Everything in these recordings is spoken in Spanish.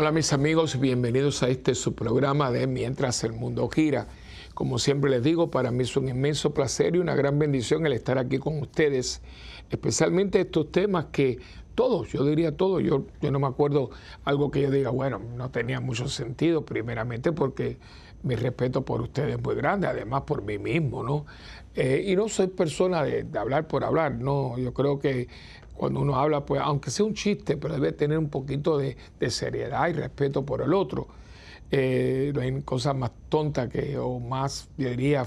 Hola mis amigos, bienvenidos a este su programa de Mientras el Mundo Gira. Como siempre les digo, para mí es un inmenso placer y una gran bendición el estar aquí con ustedes, especialmente estos temas que todos, yo diría todos, yo, yo no me acuerdo algo que yo diga, bueno, no tenía mucho sentido, primeramente porque mi respeto por ustedes es muy grande, además por mí mismo, ¿no? Eh, y no soy persona de, hablar por hablar, no, yo creo que cuando uno habla, pues aunque sea un chiste, pero debe tener un poquito de, seriedad y respeto por el otro. Eh, no hay cosa más tonta que, o más, yo diría,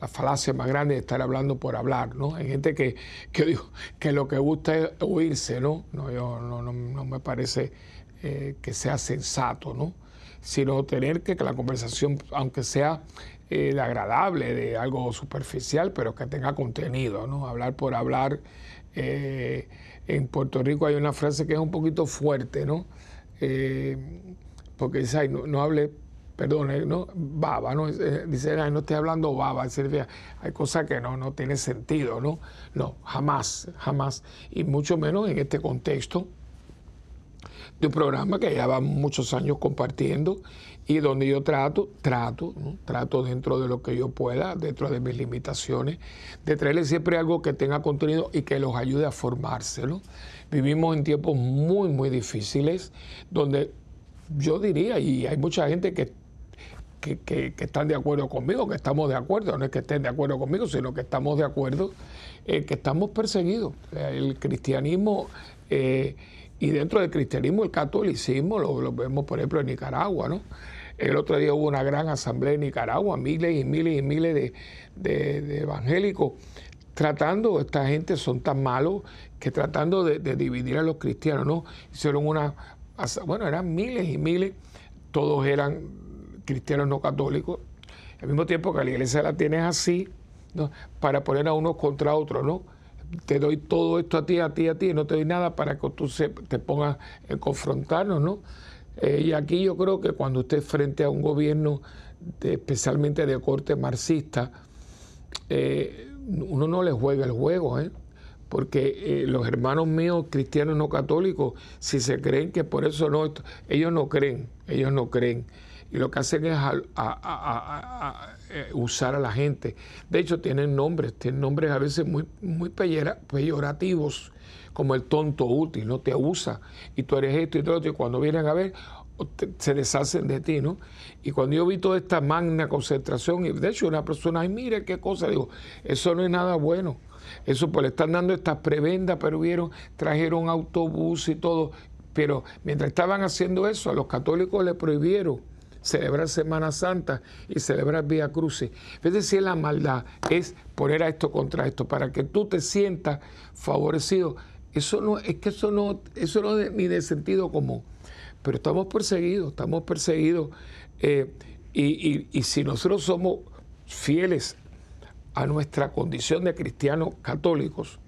la falacia más grande de estar hablando por hablar, ¿no? Hay gente que, que digo, que lo que gusta es oírse, ¿no? No, yo, no, no, me parece eh, que sea sensato, ¿no? Sino tener que, que la conversación, aunque sea eh, agradable, de algo superficial, pero que tenga contenido, ¿no? Hablar por hablar. Eh, en Puerto Rico hay una frase que es un poquito fuerte, ¿no? Eh, porque dice, no, no hable, perdón, ¿no? Baba, ¿no? Dice, no estoy hablando baba, hay cosas que no, no tiene sentido, ¿no? No, jamás, jamás. Y mucho menos en este contexto de un programa que lleva muchos años compartiendo y donde yo trato, trato, trato dentro de lo que yo pueda, dentro de mis limitaciones, de traerles siempre algo que tenga contenido y que los ayude a formarse. Vivimos en tiempos muy, muy difíciles, donde yo diría, y hay mucha gente que, que, están de acuerdo conmigo, que estamos de acuerdo, no es que estén de acuerdo conmigo, sino que estamos de acuerdo, eh, que estamos perseguidos. El cristianismo... Eh, y dentro del cristianismo, el catolicismo, lo, vemos por ejemplo en Nicaragua, ¿no? El otro día hubo una gran asamblea en Nicaragua, miles y miles y miles de, evangélicos tratando, esta gente son tan malos que tratando de, dividir a los cristianos, ¿no? Hicieron una, bueno, eran miles y miles, todos eran cristianos no católicos, al mismo tiempo que la iglesia la tiene así, ¿no? para poner a unos contra otros, ¿no? Te doy todo esto a ti, a ti, a ti, no te doy nada para que tú te pongas en confrontarnos, ¿no? Eh, y aquí yo creo que cuando usted frente a un gobierno especialmente de corte marxista, eh, uno no le juega el juego, ¿eh? porque los hermanos míos cristianos no católicos, si se creen que por eso no, ellos no creen, ellos no creen y lo que hacen es eh, usar a la gente. De hecho, tienen nombres, tienen nombres a veces muy, muy peyorativos, como el tonto útil, no te usa, y tú eres esto y todo, y cuando vienen a ver, se deshacen de ti, ¿no? Y cuando yo vi toda esta magna concentración, y de hecho una persona, ay, mire qué cosa, digo, eso no es nada bueno. Eso pues le están dando estas prebendas, pero vieron, trajeron autobús y todo. Pero mientras estaban haciendo eso, a los católicos le prohibieron celebrar Semana Santa y celebrar Vía Crucis. Es decir, la maldad es poner a esto contra esto para que tú te sientas favorecido. Eso no, es que eso no, eso no es ni de sentido común. Pero estamos perseguidos, estamos perseguidos. Eh, y, si nosotros somos fieles a nuestra condición de cristianos católicos,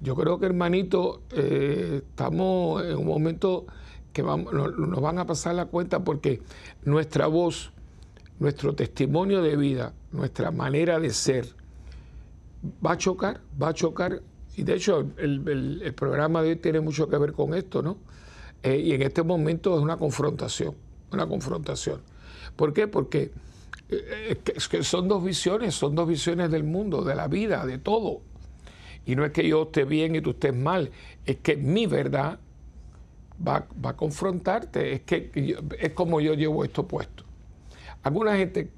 yo creo que hermanito, eh, estamos en un momento nos van a pasar la cuenta porque nuestra voz, nuestro testimonio de vida, nuestra manera de ser, va a chocar, va a chocar. Y de hecho el, programa de hoy tiene mucho que ver con esto, ¿no? Eh, y en este momento es una confrontación, una confrontación. ¿Por qué? Porque eh, son dos visiones, son dos visiones del mundo, de la vida, de todo. Y no es que yo esté bien y tú estés mal, es que mi verdad va, a confrontarte. Es que es como yo llevo esto puesto. Alguna gente,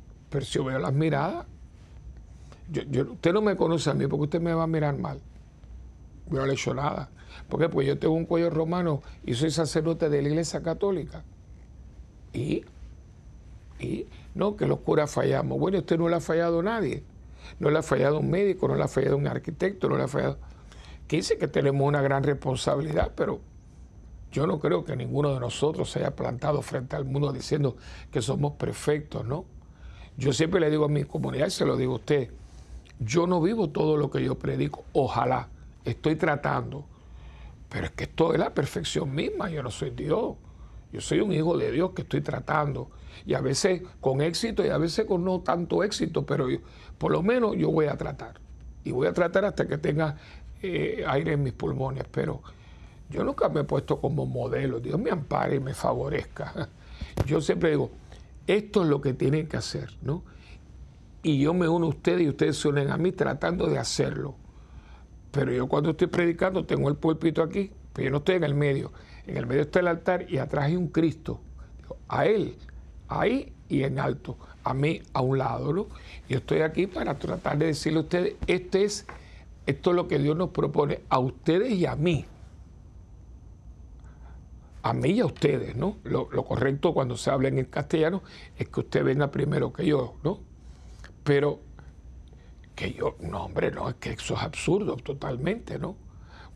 yo veo las miradas, usted no me conoce a mí porque usted me va a mirar mal. Yo no le he hecho nada. porque Pues yo tengo un cuello romano y soy sacerdote de la iglesia católica. Y, y no, que los curas fallamos. Bueno, usted no le ha fallado a nadie. No le ha fallado un médico, no le ha fallado un arquitecto, no le ha fallado. Que dice que tenemos una gran responsabilidad, pero yo no creo que ninguno de nosotros se haya plantado frente al mundo diciendo que somos perfectos, ¿no? Yo siempre le digo a mi comunidad y se lo digo a usted, yo no vivo todo lo que yo predico, ojalá, estoy tratando, pero es que esto es la perfección misma, yo no soy Dios, yo soy un hijo de Dios que estoy tratando, y a veces con éxito y a veces con no tanto éxito, pero por lo menos yo voy a tratar, y voy a tratar hasta que tenga eh, aire en mis pulmones, pero yo nunca me he puesto como modelo, Dios me ampare y me favorezca. Yo siempre digo, esto es lo que tienen que hacer, ¿no? Y yo me uno a ustedes y ustedes se unen a mí tratando de hacerlo. Pero yo cuando estoy predicando tengo el púlpito aquí, pero yo no estoy en el medio. En el medio está el altar y atrás hay un Cristo. A Él, ahí y en alto. A mí a un lado, ¿no? Yo estoy aquí para tratar de decirle a ustedes, este es, esto es lo que Dios nos propone a ustedes y a mí a mí y a ustedes, ¿no? Lo, correcto cuando se habla en castellano es que usted venga primero que yo, ¿no? Pero que yo, no, hombre, no, es que eso es absurdo totalmente, ¿no?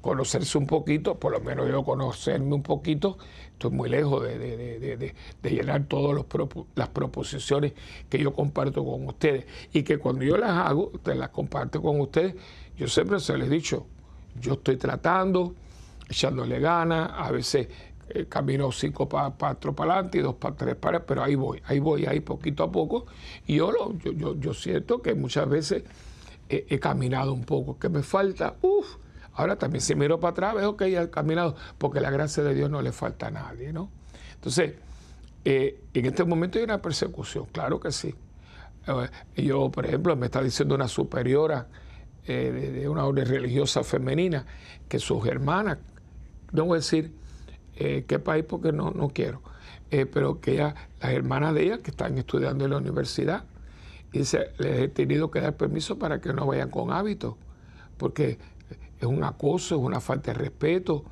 Conocerse un poquito, por lo menos yo conocerme un poquito, estoy muy lejos de, llenar todas las proposiciones que yo comparto con ustedes. Y que cuando yo las hago, ustedes las comparto con ustedes, yo siempre se les he dicho, yo estoy tratando, echándole ganas, a veces eh, camino cinco para cuatro para adelante y dos para tres para pero ahí voy, ahí voy, ahí poquito a poco. Y yo, yo, yo, siento que muchas veces he, caminado un poco, que me falta, uff, ahora también si miro para atrás veo que he caminado, porque la gracia de Dios no le falta a nadie, ¿no? Entonces, eh, en este momento hay una persecución, claro que sí. Eh, yo, por ejemplo, me está diciendo una superiora de, una orden religiosa femenina que sus hermanas, no voy a decir eh, qué país porque no, no quiero, eh, pero que ella, las hermanas de ella que están estudiando en la universidad, dice, les he tenido que dar permiso para que no vayan con hábitos, porque es un acoso, es una falta de respeto,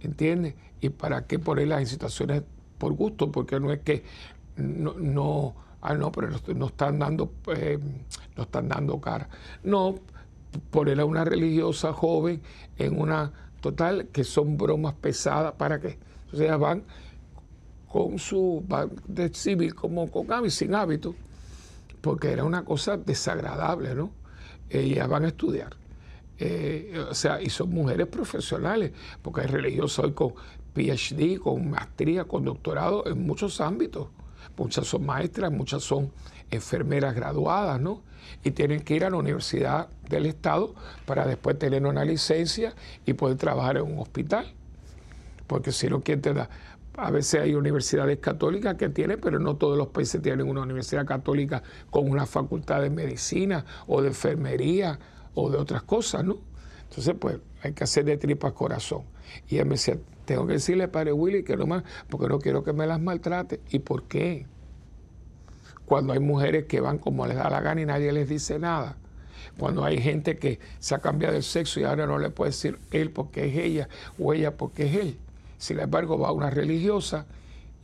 ¿entiendes? Y para qué ponerlas en situaciones por gusto, porque no es que no, no ah, no, pero no, están dando, eh, no están dando cara. No, poner a una religiosa joven en una total que son bromas pesadas, ¿para qué? Entonces ellas van con su, van de civil como con hábito, sin hábito, porque era una cosa desagradable, ¿no? Ellas van a estudiar. Eh, o sea, y son mujeres profesionales, porque hay religiosas hoy con PhD, con maestría, con doctorado en muchos ámbitos. Muchas son maestras, muchas son enfermeras graduadas, ¿no? Y tienen que ir a la universidad del Estado para después tener una licencia y poder trabajar en un hospital porque si no, ¿quién te da? A veces hay universidades católicas que tienen, pero no todos los países tienen una universidad católica con una facultad de medicina o de enfermería o de otras cosas, ¿no? Entonces, pues hay que hacer de tripas corazón. Y él me decía, tengo que decirle, padre Willy, que no más, porque no quiero que me las maltrate. ¿Y por qué? Cuando hay mujeres que van como les da la gana y nadie les dice nada cuando hay gente que se ha cambiado el sexo y ahora no le puede decir él porque es ella o ella porque es él. Sin embargo, va una religiosa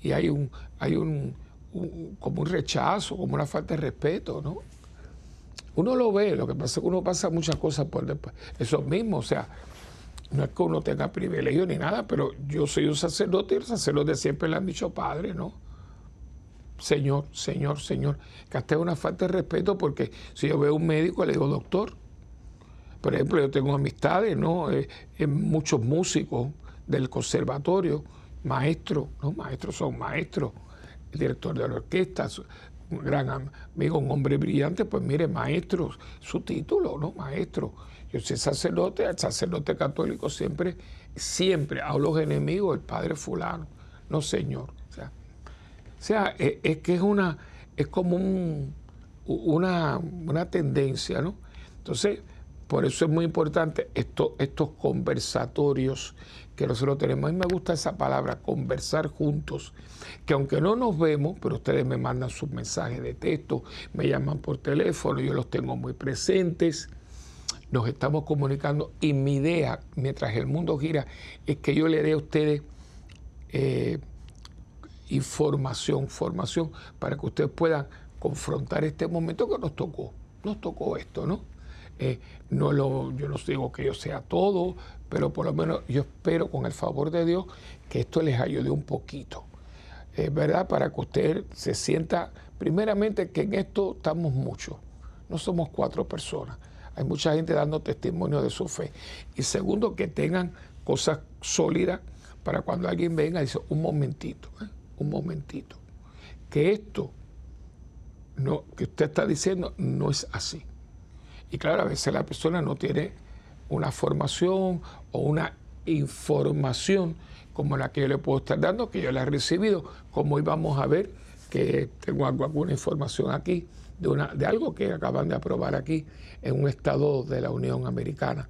y hay un, hay un, como un rechazo, como una falta de respeto, ¿no? Uno lo ve, lo que pasa es que uno pasa muchas cosas por después. Eso mismo, o sea, no es que uno tenga privilegio ni nada, pero yo soy un sacerdote y el sacerdote siempre le han dicho padre, ¿no? Señor, Señor, Señor. Que hasta es una falta de respeto porque si yo veo a un médico le digo doctor. Por ejemplo, yo tengo amistades, ¿no? Eh, muchos músicos del conservatorio, maestros, ¿no? Maestros son maestros, el director de la orquesta, un gran amigo, un hombre brillante, pues mire, maestro, su título, ¿no? Maestro. Yo soy sacerdote, el sacerdote católico siempre, siempre a los enemigos, el padre fulano, no señor. O sea, o sea es, es, que es una, es como un, una, una tendencia, ¿no? Entonces, por eso es muy importante esto, estos conversatorios que nosotros tenemos. A mí me gusta esa palabra, conversar juntos, que aunque no nos vemos, pero ustedes me mandan sus mensajes de texto, me llaman por teléfono, yo los tengo muy presentes, nos estamos comunicando y mi idea, mientras el mundo gira, es que yo le dé a ustedes eh, información, formación, para que ustedes puedan confrontar este momento que nos tocó, nos tocó esto, ¿no? Eh, no lo, yo no digo que yo sea todo, pero por lo menos yo espero con el favor de Dios que esto les ayude un poquito. Es verdad, para que usted se sienta, primeramente, que en esto estamos muchos, no somos cuatro personas. Hay mucha gente dando testimonio de su fe. Y segundo, que tengan cosas sólidas para cuando alguien venga y dice, un momentito, ¿eh? un momentito, que esto no, que usted está diciendo no es así. Y claro, a veces la persona no tiene una formación o una información como la que yo le puedo estar dando, que yo la he recibido, como hoy vamos a ver que tengo alguna información aquí de, una, de algo que acaban de aprobar aquí en un estado de la Unión Americana.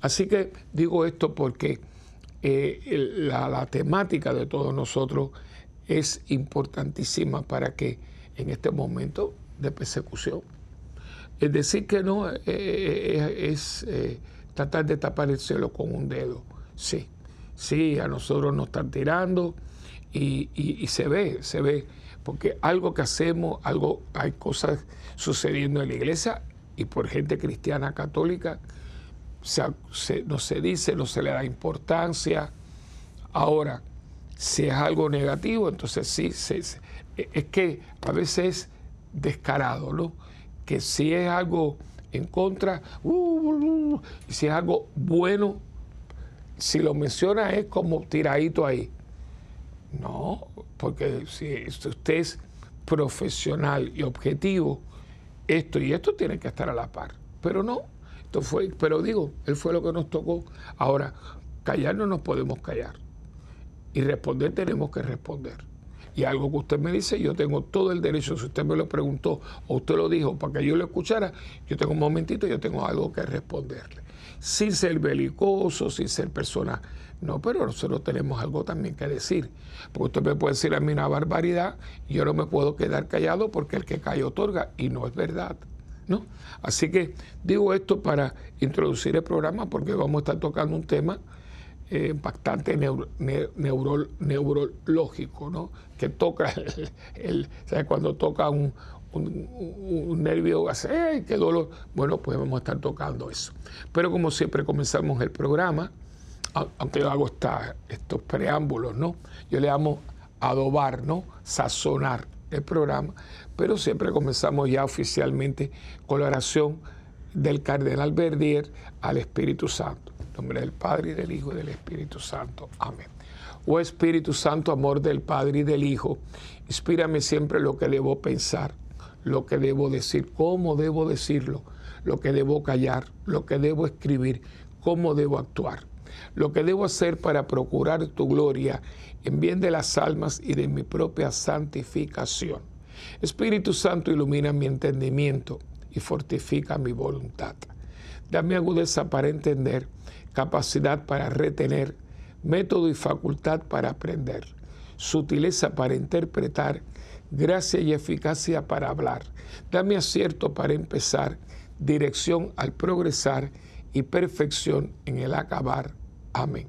Así que digo esto porque eh, la, temática de todos nosotros es importantísima para que en este momento de persecución, es decir que no eh, eh, es tratar de tapar el cielo con un dedo, sí, sí, a nosotros nos están tirando y, y se ve, se ve porque algo que hacemos, algo, hay cosas sucediendo en la iglesia y por gente cristiana católica no se dice, no se le da importancia. Ahora, si es algo negativo, entonces sí, es que a veces es descarado, ¿no? Que si es algo en contra, uh, uh, uh, si es algo bueno, si lo menciona es como tiradito ahí. No, porque si usted es profesional y objetivo, esto y esto tiene que estar a la par. Pero no, esto fue, pero digo, él fue lo que nos tocó. Ahora, callar no nos podemos callar. Y responder tenemos que responder. Y algo que usted me dice, yo tengo todo el derecho, si usted me lo preguntó o usted lo dijo para que yo lo escuchara, yo tengo un momentito, yo tengo algo que responderle. Sin ser belicoso, sin ser persona no, pero nosotros tenemos algo también que decir. Porque usted me puede decir a mí una barbaridad yo no me puedo quedar callado porque el que cae otorga y no es verdad. ¿no? Así que digo esto para introducir el programa porque vamos a estar tocando un tema bastante neurológico, ¿no? que toca, el, cuando toca un, nervio, hace, ¡ay, qué dolor! Bueno, pues vamos a estar tocando eso. Pero como siempre comenzamos el programa aunque yo hago estos preámbulos, ¿no? Yo le llamo adobar, ¿no? Sazonar el programa, pero siempre comenzamos ya oficialmente con la oración del cardenal Verdier al Espíritu Santo. Nombre del Padre y del Hijo y del Espíritu Santo. Amén. Oh Espíritu Santo, amor del Padre y del Hijo, inspírame siempre lo que debo pensar, lo que debo decir, cómo debo decirlo, lo que debo callar, lo que debo escribir, cómo debo actuar lo que debo hacer para procurar tu gloria en bien de las almas y de mi propia santificación. Espíritu Santo, ilumina mi entendimiento y fortifica mi voluntad. Dame agudeza para entender, capacidad para retener, método y facultad para aprender, sutileza para interpretar, gracia y eficacia para hablar. Dame acierto para empezar, dirección al progresar y perfección en el acabar. Amén.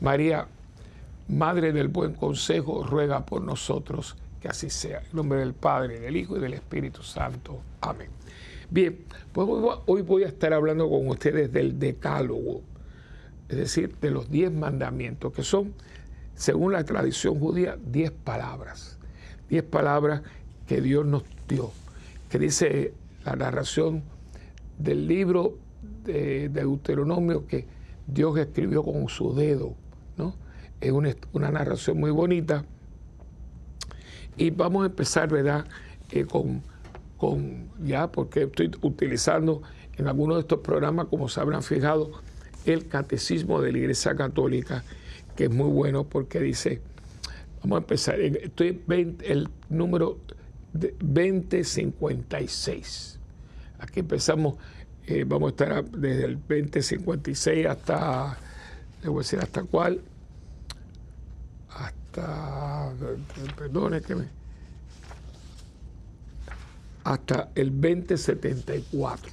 María, Madre del Buen Consejo, ruega por nosotros que así sea. En nombre del Padre, del Hijo y del Espíritu Santo. Amén. Bien, pues hoy voy a estar hablando con ustedes del decálogo, es decir, de los diez mandamientos, que son, según la tradición judía, diez palabras. Diez palabras que Dios nos dio, que dice la narración del libro de Deuteronomio que Dios escribió con su dedo, ¿no? Es una, narración muy bonita. Y vamos a empezar, ¿verdad? Eh, con, con, ya, porque estoy utilizando en algunos de estos programas, como se habrán fijado, el catecismo de la Iglesia Católica, que es muy bueno porque dice, vamos a empezar, estoy en el número 2056. Aquí empezamos eh, vamos a estar desde el 2056 hasta, le voy a decir hasta cuál, hasta, perdone que me, hasta el 2074.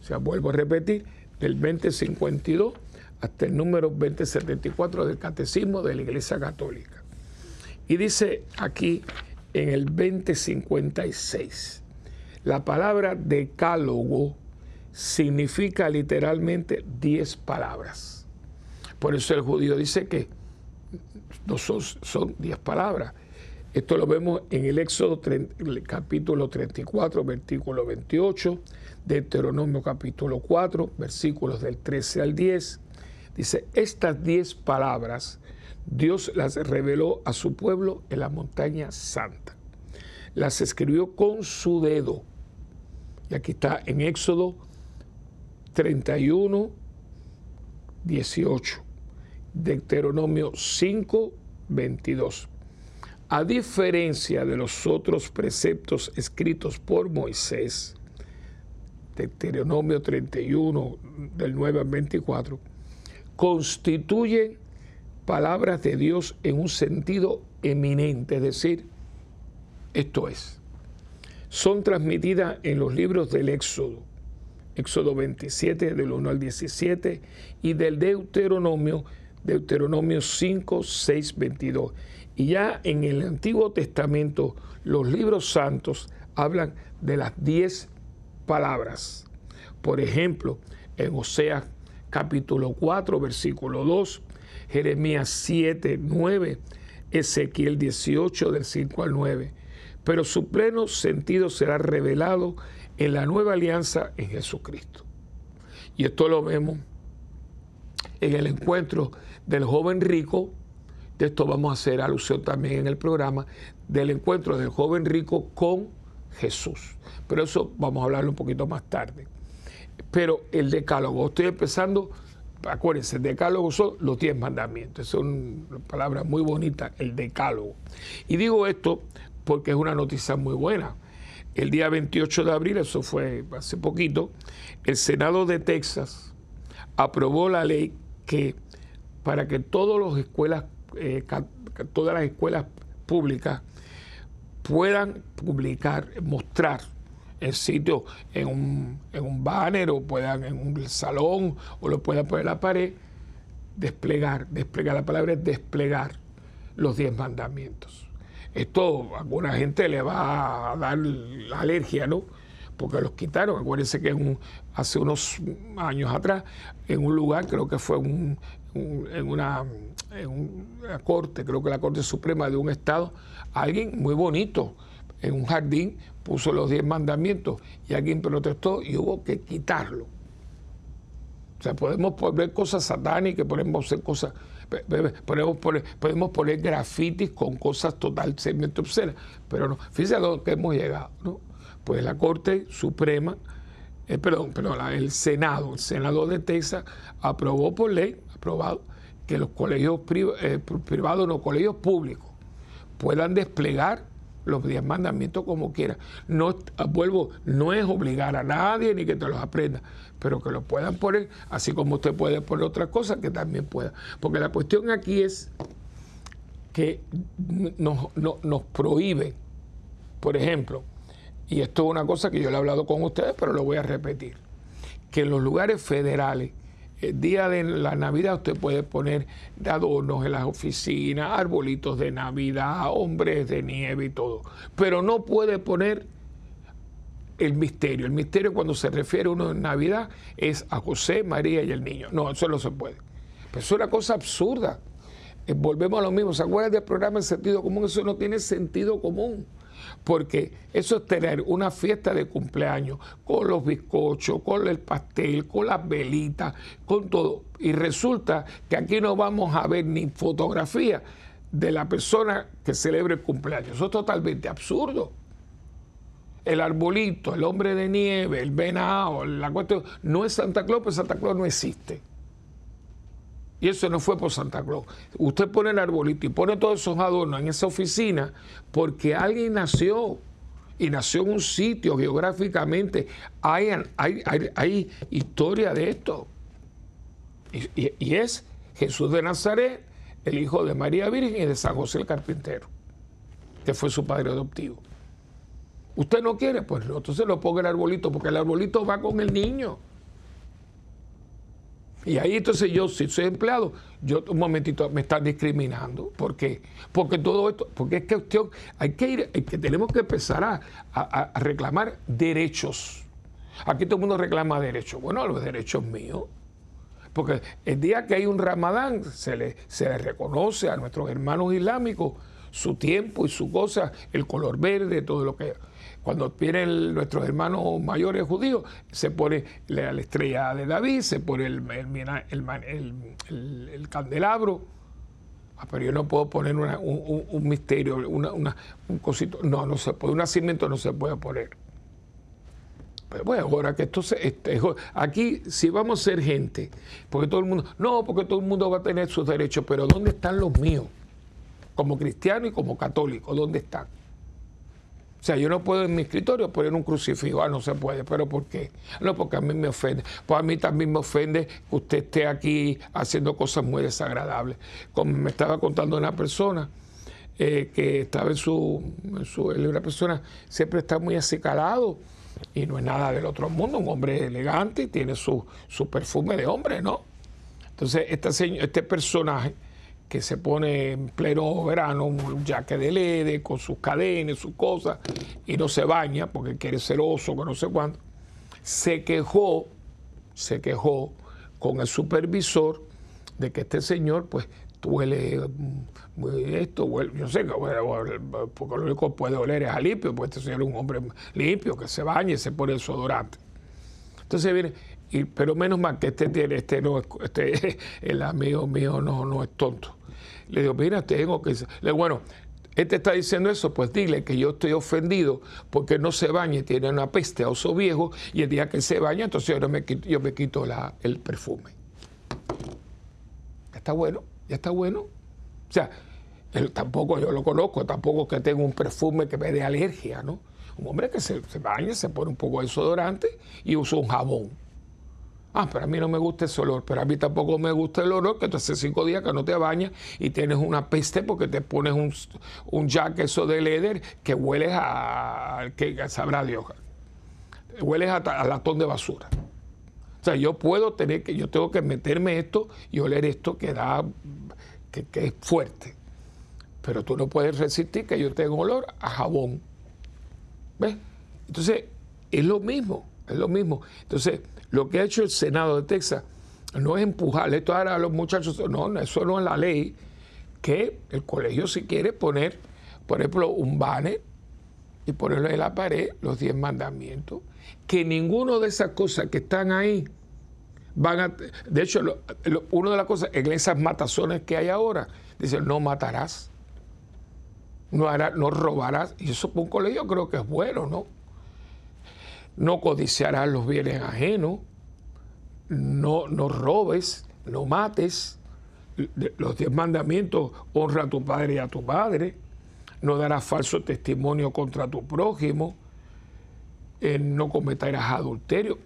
O sea, vuelvo a repetir, del 2052 hasta el número 2074 del Catecismo de la Iglesia Católica. Y dice aquí en el 2056, la palabra decálogo significa literalmente diez palabras. Por eso el judío dice que no son, diez palabras. Esto lo vemos en el Éxodo capítulo 34, versículo 28, Deuteronomio capítulo 4, versículos del 13 al 10. Dice, estas diez palabras Dios las reveló a su pueblo en la montaña santa. Las escribió con su dedo. Y aquí está en Éxodo 31, 18. Deuteronomio 5, 22. A diferencia de los otros preceptos escritos por Moisés, Deuteronomio 31, del 9 al 24, constituyen palabras de Dios en un sentido eminente, es decir, esto es, son transmitidas en los libros del Éxodo, Éxodo 27 del 1 al 17 y del Deuteronomio, Deuteronomio 5, 6, 22. Y ya en el Antiguo Testamento los libros santos hablan de las 10 palabras. Por ejemplo, en Oseas capítulo 4, versículo 2, Jeremías 7, 9, Ezequiel 18 del 5 al 9. Pero su pleno sentido será revelado en la nueva alianza en Jesucristo. Y esto lo vemos en el encuentro del joven rico, de esto vamos a hacer alusión también en el programa, del encuentro del joven rico con Jesús. Pero eso vamos a hablarlo un poquito más tarde. Pero el decálogo, estoy empezando, acuérdense, el decálogo son los diez mandamientos, es una palabra muy bonita, el decálogo. Y digo esto porque es una noticia muy buena. El día 28 de abril, eso fue hace poquito, el Senado de Texas aprobó la ley que para que todas las escuelas, eh, todas las escuelas públicas puedan publicar, mostrar en sitio, en un, en un banner o puedan en un salón o lo puedan poner en la pared, desplegar, desplegar, la palabra es desplegar los diez mandamientos. Esto a alguna gente le va a dar la alergia, ¿no? Porque los quitaron. Acuérdense que hace unos años atrás, en un lugar, creo que fue en, una, corte, creo que la Corte Suprema de un estado, alguien muy bonito, en un jardín, puso los diez mandamientos y alguien protestó y hubo que quitarlo. O sea, podemos poner cosas satánicas, podemos hacer cosas, podemos poner, podemos poner grafitis con cosas totalmente obscenas, pero no, fíjense a lo que hemos llegado, ¿no? Pues la Corte Suprema, eh, perdón, perdón, el Senado, el Senado de Texas aprobó por ley, aprobado, que los colegios eh, privados, no colegios públicos, puedan desplegar los diez mandamientos como quiera. No, vuelvo, no es obligar a nadie ni que te los aprenda, pero que lo puedan poner, así como usted puede poner otras cosas que también pueda. Porque la cuestión aquí es que nos, nos prohíben, por ejemplo, y esto es una cosa que yo le he hablado con ustedes, pero lo voy a repetir, que en los lugares federales, el día de la Navidad usted puede poner adornos en las oficinas, arbolitos de Navidad, hombres de nieve y todo. Pero no puede poner el misterio. El misterio cuando se refiere a uno en Navidad es a José, María y el niño. No, eso no se puede. Pero eso es una cosa absurda. Eh, volvemos a lo mismo. ¿Se acuerdan del programa en sentido común? Eso no tiene sentido común porque eso es tener una fiesta de cumpleaños con los bizcochos, con el pastel, con las velitas, con todo. Y resulta que aquí no vamos a ver ni fotografía de la persona que celebra el cumpleaños. Eso es totalmente absurdo. El arbolito, el hombre de nieve, el venado, la cuestión, no es Santa Claus, pues Santa Claus no existe. Y eso no fue por Santa Claus. Usted pone el arbolito y pone todos esos adornos en esa oficina porque alguien nació y nació en un sitio geográficamente. Hay, hay, historia de esto. Y, y, es Jesús de Nazaret, el hijo de María Virgen y de San José el Carpintero, que fue su padre adoptivo. Usted no quiere, pues entonces lo ponga el arbolito, porque el arbolito va con el niño. Y ahí entonces yo, si soy empleado, yo un momentito me están discriminando. ¿Por qué? Porque todo esto, porque es cuestión, hay que ir, tenemos que empezar a, reclamar derechos. Aquí todo el mundo reclama derechos. Bueno, los derechos míos. Porque el día que hay un ramadán, se le, se le reconoce a nuestros hermanos islámicos su tiempo y su cosa, el color verde, todo lo que cuando vienen nuestros hermanos mayores judíos, se pone la, estrella de David, se pone el, el, candelabro. Ah, pero yo no puedo poner un, misterio, una, un cosito. No, no se puede. Un nacimiento no se puede poner. Pero bueno, ahora que esto se, aquí si vamos a ser gente, porque todo el mundo, no, porque todo el mundo va a tener sus derechos, pero ¿dónde están los míos? Como cristiano y como católico, ¿dónde están? O sea, yo no puedo en mi escritorio poner un crucifijo, ah, no se puede, pero ¿por qué? No, porque a mí me ofende. Pues a mí también me ofende que usted esté aquí haciendo cosas muy desagradables. Como me estaba contando una persona, eh, que estaba en su, en una persona siempre está muy acicalado y no es nada del otro mundo, un hombre elegante y tiene su, su perfume de hombre, ¿no? Entonces, este, este personaje que se pone en pleno verano un jaque de lede con sus cadenas, sus cosas, y no se baña porque quiere ser oso, que no sé cuánto, se quejó, se quejó con el supervisor de que este señor pues huele mm, esto, huele, yo sé que porque lo único que puede oler es a limpio, porque este señor es un hombre limpio, que se baña y se pone el sodorante. Entonces viene, pero menos mal que este tiene, este no este, el amigo mío no, no es tonto. Le digo, mira, tengo que. Le digo, bueno, este está diciendo eso, pues dile que yo estoy ofendido porque no se baña tiene una peste a oso viejo y el día que se baña, entonces yo me quito, yo me quito la, el perfume. Está bueno ya está bueno. O sea, tampoco yo lo conozco, tampoco que tenga un perfume que me dé alergia, ¿no? Un hombre que se, baña, se pone un poco de desodorante y usa un jabón. Ah, pero a mí no me gusta ese olor, pero a mí tampoco me gusta el olor que tú hace cinco días que no te bañas y tienes una peste porque te pones un, un jack eso de leather que hueles a, que sabrá Dios, hueles a, a latón de basura. O sea, yo puedo tener que, yo tengo que meterme esto y oler esto que da, que, es fuerte. Pero tú no puedes resistir que yo tenga olor a jabón. ¿Ves? Entonces, es lo mismo, es lo mismo. Entonces, lo que ha hecho el Senado de Texas no es empujarle esto a los muchachos, no, eso no es la ley, que el colegio si quiere poner, por ejemplo, un banner y ponerlo en la pared, los diez mandamientos, que ninguno de esas cosas que están ahí van a... De hecho, una de las cosas, en esas matazones que hay ahora, dice, no matarás, no, hará, no robarás, y eso por un colegio creo que es bueno, ¿no? No codiciarás los bienes ajenos, no, no robes, no mates, los diez mandamientos, honra a tu padre y a tu madre, no darás falso testimonio contra tu prójimo, eh, no cometerás adulterio.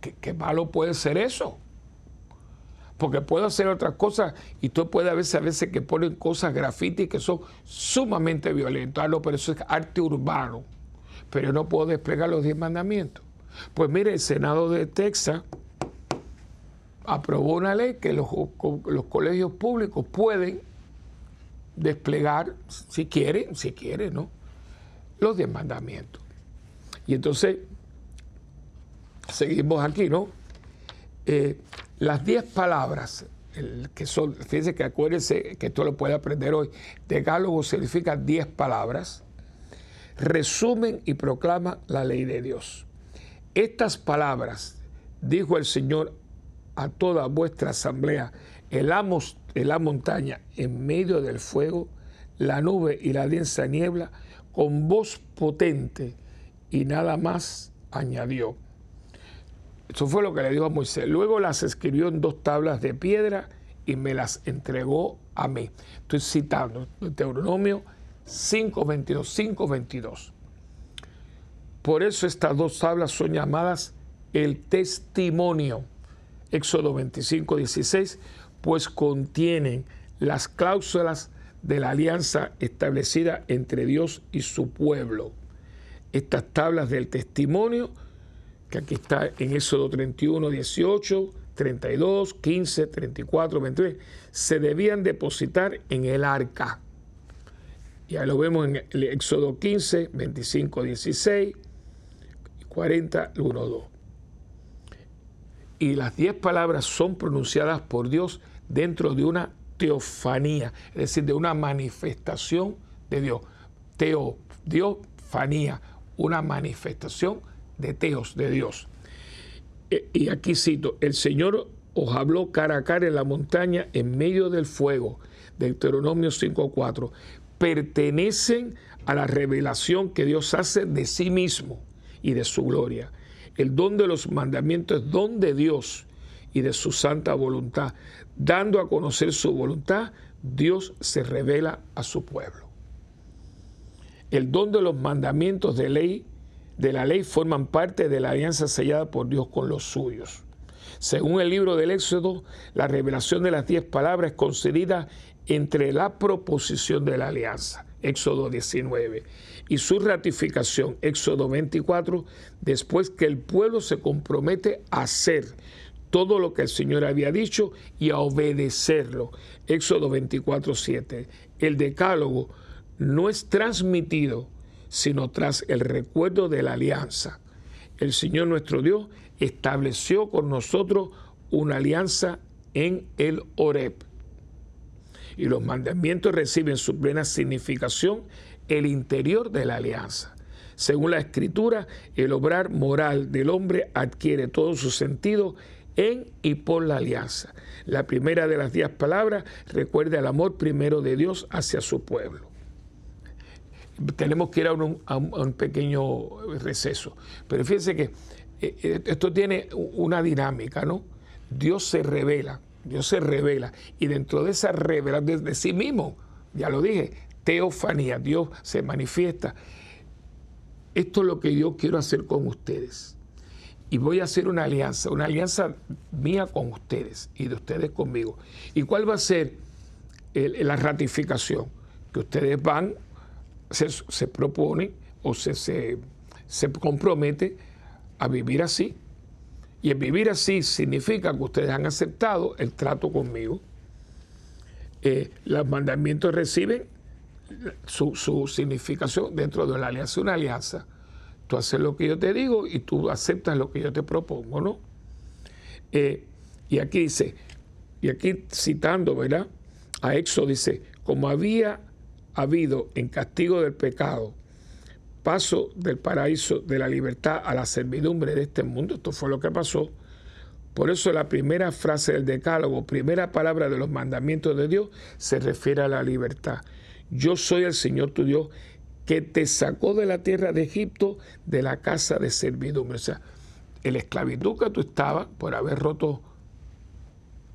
¿Qué, malo puede ser eso? Porque puedo hacer otras cosas y tú puedes a veces, a veces que ponen cosas graffiti que son sumamente violentas. Pero eso es arte urbano. Pero yo no puedo desplegar los diez mandamientos. Pues mire, el Senado de Texas aprobó una ley que los, colegios públicos pueden desplegar, si quieren, si quieren, ¿no? Los diez mandamientos. Y entonces, seguimos aquí, ¿no? Eh, las diez palabras, que son, fíjense que acuérdense que esto lo puede aprender hoy, decálogo significa diez palabras, resumen y proclama la ley de Dios. Estas palabras, dijo el Señor a toda vuestra asamblea, en la montaña, en medio del fuego, la nube y la densa niebla, con voz potente, y nada más añadió. Eso fue lo que le dijo a Moisés. Luego las escribió en dos tablas de piedra y me las entregó a mí. Estoy citando Deuteronomio 5.22, 5.22. Por eso estas dos tablas son llamadas el testimonio. Éxodo 25, 16, pues contienen las cláusulas de la alianza establecida entre Dios y su pueblo estas tablas del testimonio, que aquí está en Éxodo 31, 18, 32, 15, 34, 23, se debían depositar en el arca. Ya lo vemos en el Éxodo 15, 25, 16, 40, 1, 2. Y las diez palabras son pronunciadas por Dios dentro de una teofanía, es decir, de una manifestación de Dios. Teo, una manifestación de teos, de Dios. E, y aquí cito, el Señor os habló cara a cara en la montaña en medio del fuego, Deuteronomio 5.4, pertenecen a la revelación que Dios hace de sí mismo y de su gloria. El don de los mandamientos es don de Dios y de su santa voluntad. Dando a conocer su voluntad, Dios se revela a su pueblo. El don de los mandamientos de ley de la ley forman parte de la alianza sellada por Dios con los suyos. Según el libro del Éxodo, la revelación de las diez palabras es concedida entre la proposición de la alianza, Éxodo 19, y su ratificación, Éxodo 24, después que el pueblo se compromete a hacer todo lo que el Señor había dicho y a obedecerlo, Éxodo 24, 7. El decálogo no es transmitido sino tras el recuerdo de la alianza. El Señor nuestro Dios estableció con nosotros una alianza en el Oreb. Y los mandamientos reciben su plena significación el interior de la alianza. Según la escritura, el obrar moral del hombre adquiere todo su sentido en y por la alianza. La primera de las diez palabras recuerda el amor primero de Dios hacia su pueblo tenemos que ir a un, pequeño receso. Pero fíjense que eh, eh, esto tiene una dinámica, ¿no? Dios se revela, Dios se revela, y dentro de esa revelación de sí mismo, ya lo dije, teofanía, Dios se manifiesta. Esto es lo que yo quiero hacer con ustedes. Y voy a hacer una alianza, una alianza mía con ustedes y de ustedes conmigo. ¿Y cuál va a ser la ratificación? Que ustedes van se, propone o se, se, compromete a vivir así. Y el vivir así significa que ustedes han aceptado el trato conmigo. Eh, los mandamientos reciben su, significación dentro de la alianza. Una alianza. Tú haces lo que yo te digo y tú aceptas lo que yo te propongo, ¿no? Eh, y aquí dice, y aquí citando, ¿verdad? A Éxodo dice, como había habido en castigo del pecado, paso del paraíso de la libertad a la servidumbre de este mundo. Esto fue lo que pasó. Por eso la primera frase del decálogo, primera palabra de los mandamientos de Dios, se refiere a la libertad. Yo soy el Señor tu Dios que te sacó de la tierra de Egipto, de la casa de servidumbre. O sea, el esclavitud que tú estabas por haber roto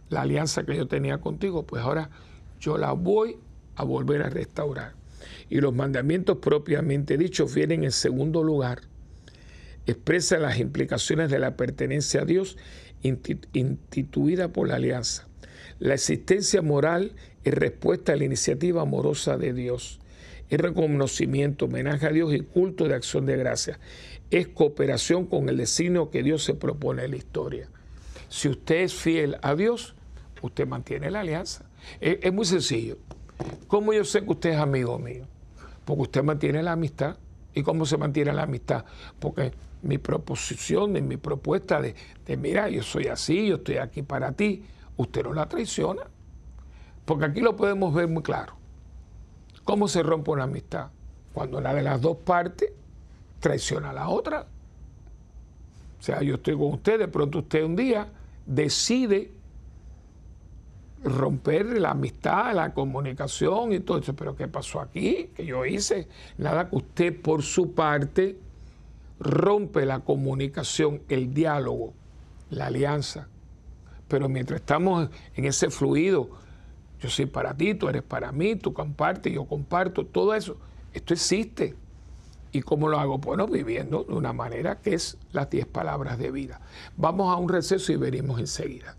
la alianza que yo tenía contigo, pues ahora yo la voy a volver a restaurar. Y los mandamientos propiamente dichos vienen en segundo lugar. Expresan las implicaciones de la pertenencia a Dios instituida por la alianza. La existencia moral es respuesta a la iniciativa amorosa de Dios. Es reconocimiento, homenaje a Dios y culto de acción de gracia. Es cooperación con el designio que Dios se propone en la historia. Si usted es fiel a Dios, usted mantiene la alianza. es muy sencillo. ¿Cómo yo sé que usted es amigo mío? Porque usted mantiene la amistad. ¿Y cómo se mantiene la amistad? Porque mi proposición, mi propuesta de, de, mira, yo soy así, yo estoy aquí para ti, usted no la traiciona. Porque aquí lo podemos ver muy claro. ¿Cómo se rompe una amistad? Cuando una de las dos partes traiciona a la otra. O sea, yo estoy con usted, de pronto usted un día decide romper la amistad, la comunicación y todo eso. Pero ¿qué pasó aquí? Que yo hice nada que usted por su parte rompe la comunicación, el diálogo, la alianza. Pero mientras estamos en ese fluido, yo soy para ti, tú eres para mí, tú compartes, yo comparto, todo eso, esto existe. ¿Y cómo lo hago? Bueno, viviendo de una manera que es las diez palabras de vida. Vamos a un receso y venimos enseguida.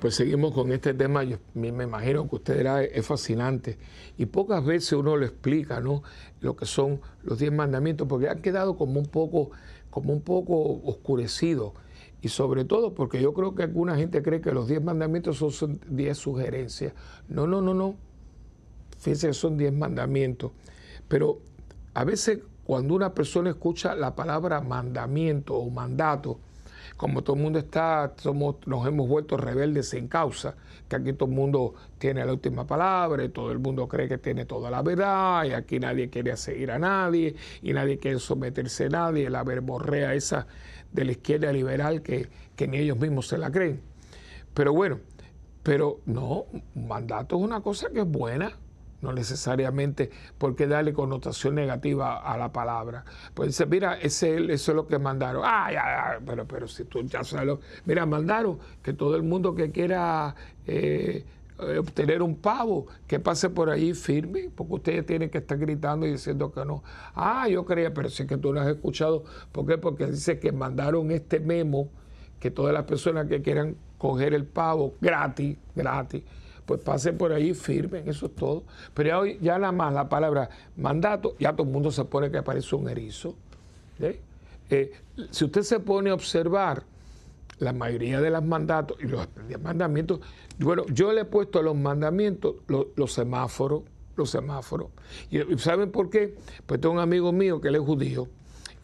Pues seguimos con este tema. Yo me imagino que usted dirá, es fascinante. Y pocas veces uno lo explica, ¿no? Lo que son los diez mandamientos, porque han quedado como un poco, como un poco oscurecidos. Y sobre todo porque yo creo que alguna gente cree que los diez mandamientos son diez sugerencias. No, no, no, no. Fíjense que son diez mandamientos. Pero a veces cuando una persona escucha la palabra mandamiento o mandato, como todo el mundo está, somos, nos hemos vuelto rebeldes sin causa, que aquí todo el mundo tiene la última palabra, todo el mundo cree que tiene toda la verdad, y aquí nadie quiere seguir a nadie, y nadie quiere someterse a nadie, la verborrea esa de la izquierda liberal que, que ni ellos mismos se la creen. Pero bueno, pero no, un mandato es una cosa que es buena, no necesariamente porque darle connotación negativa a la palabra. Pues dice, mira, ese, eso es lo que mandaron. Ah, ya, pero, pero si tú ya sabes lo... Mira, mandaron que todo el mundo que quiera eh, obtener un pavo, que pase por ahí firme, porque ustedes tienen que estar gritando y diciendo que no. Ah, yo creía, pero si es que tú no has escuchado. ¿Por qué? Porque dice que mandaron este memo, que todas las personas que quieran coger el pavo gratis, gratis, pues pase por ahí, firmen, eso es todo. Pero ya, ya nada más la palabra mandato, ya todo el mundo se pone que parece un erizo. Eh, si usted se pone a observar la mayoría de los mandatos y los mandamientos, bueno, yo le he puesto a los mandamientos los, semáforos, los semáforos. ¿Y saben por qué? Pues tengo un amigo mío que él es judío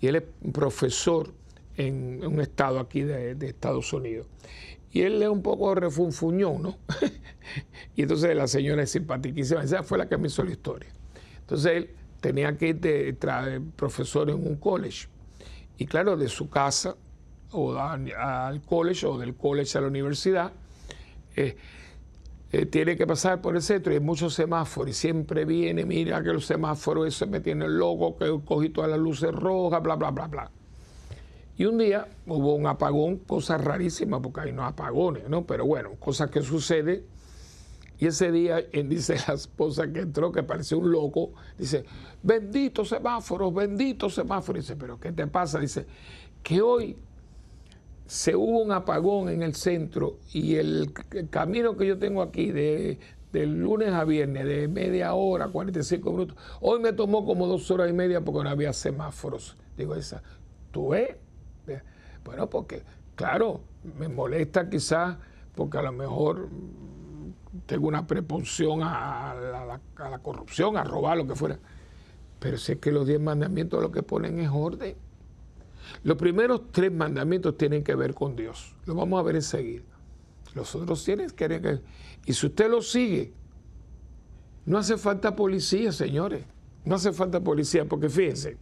y él es profesor en un estado aquí de Estados Unidos. Y él es un poco refunfuñón, ¿no? y entonces la señora es simpaticísima. Esa fue la que me hizo la historia. Entonces él tenía que ir de, profesor en un college. Y claro, de su casa o al college o del college a la universidad, eh, eh, tiene que pasar por el centro y hay muchos semáforos y siempre viene, mira que los semáforos, eso me tiene loco, que cogí todas las luces rojas, bla, bla, bla, bla. Y un día hubo un apagón, cosa rarísima, porque hay no apagones, ¿no? Pero bueno, cosas que suceden. Y ese día, dice la esposa que entró, que parecía un loco, dice, benditos semáforos, benditos semáforos. Dice, pero ¿qué te pasa? Dice, que hoy se hubo un apagón en el centro y el, camino que yo tengo aquí de, del lunes a viernes, de media hora, 45 minutos, hoy me tomó como dos horas y media porque no había semáforos. Digo, esa, ¿tú ves? Bueno, porque, claro, me molesta quizás porque a lo mejor tengo una prepunción a la, corrupción, a robar, lo que fuera. Pero sé que los diez mandamientos lo que ponen es orden. Los primeros tres mandamientos tienen que ver con Dios. Lo vamos a ver enseguida. Los otros tienen que ver. Y si usted lo sigue, no hace falta policía, señores. No hace falta policía, porque fíjense,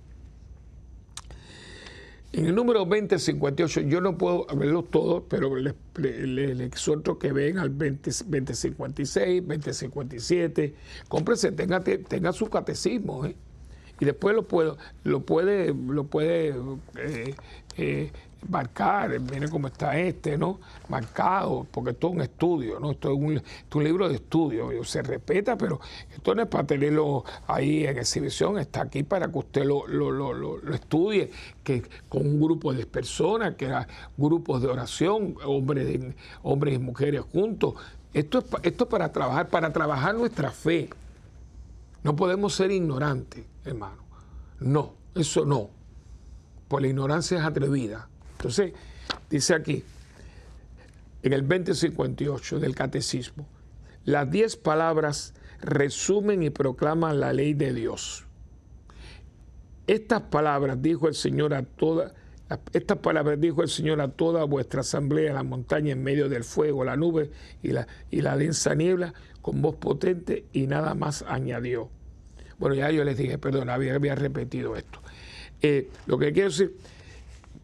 en el número 2058, yo no puedo verlos todos, pero les, exhorto que ven al 20, 2056, 2057. Cómprese, tenga, tenga su catecismo. ¿eh? Y después lo, puedo, lo puede, lo puede eh, eh, marcar, miren cómo está este, ¿no? Marcado, porque esto es un estudio, ¿no? Esto es un, libro de estudio, se respeta, pero esto no es para tenerlo ahí en exhibición, está aquí para que usted lo, lo, estudie, que con un grupo de personas, que eran grupos de oración, hombres, hombres y mujeres juntos. Esto es, esto es para trabajar, para trabajar nuestra fe. No podemos ser ignorantes, hermano. No, eso no. Pues la ignorancia es atrevida. Entonces, dice aquí, en el 2058 del Catecismo, las diez palabras resumen y proclaman la ley de Dios. Estas palabras dijo el Señor a toda, estas palabras dijo el Señor a toda vuestra asamblea en la montaña en medio del fuego, la nube y la, y la densa niebla, con voz potente y nada más añadió. Bueno, ya yo les dije, perdón, había, repetido esto. Eh, lo que quiero decir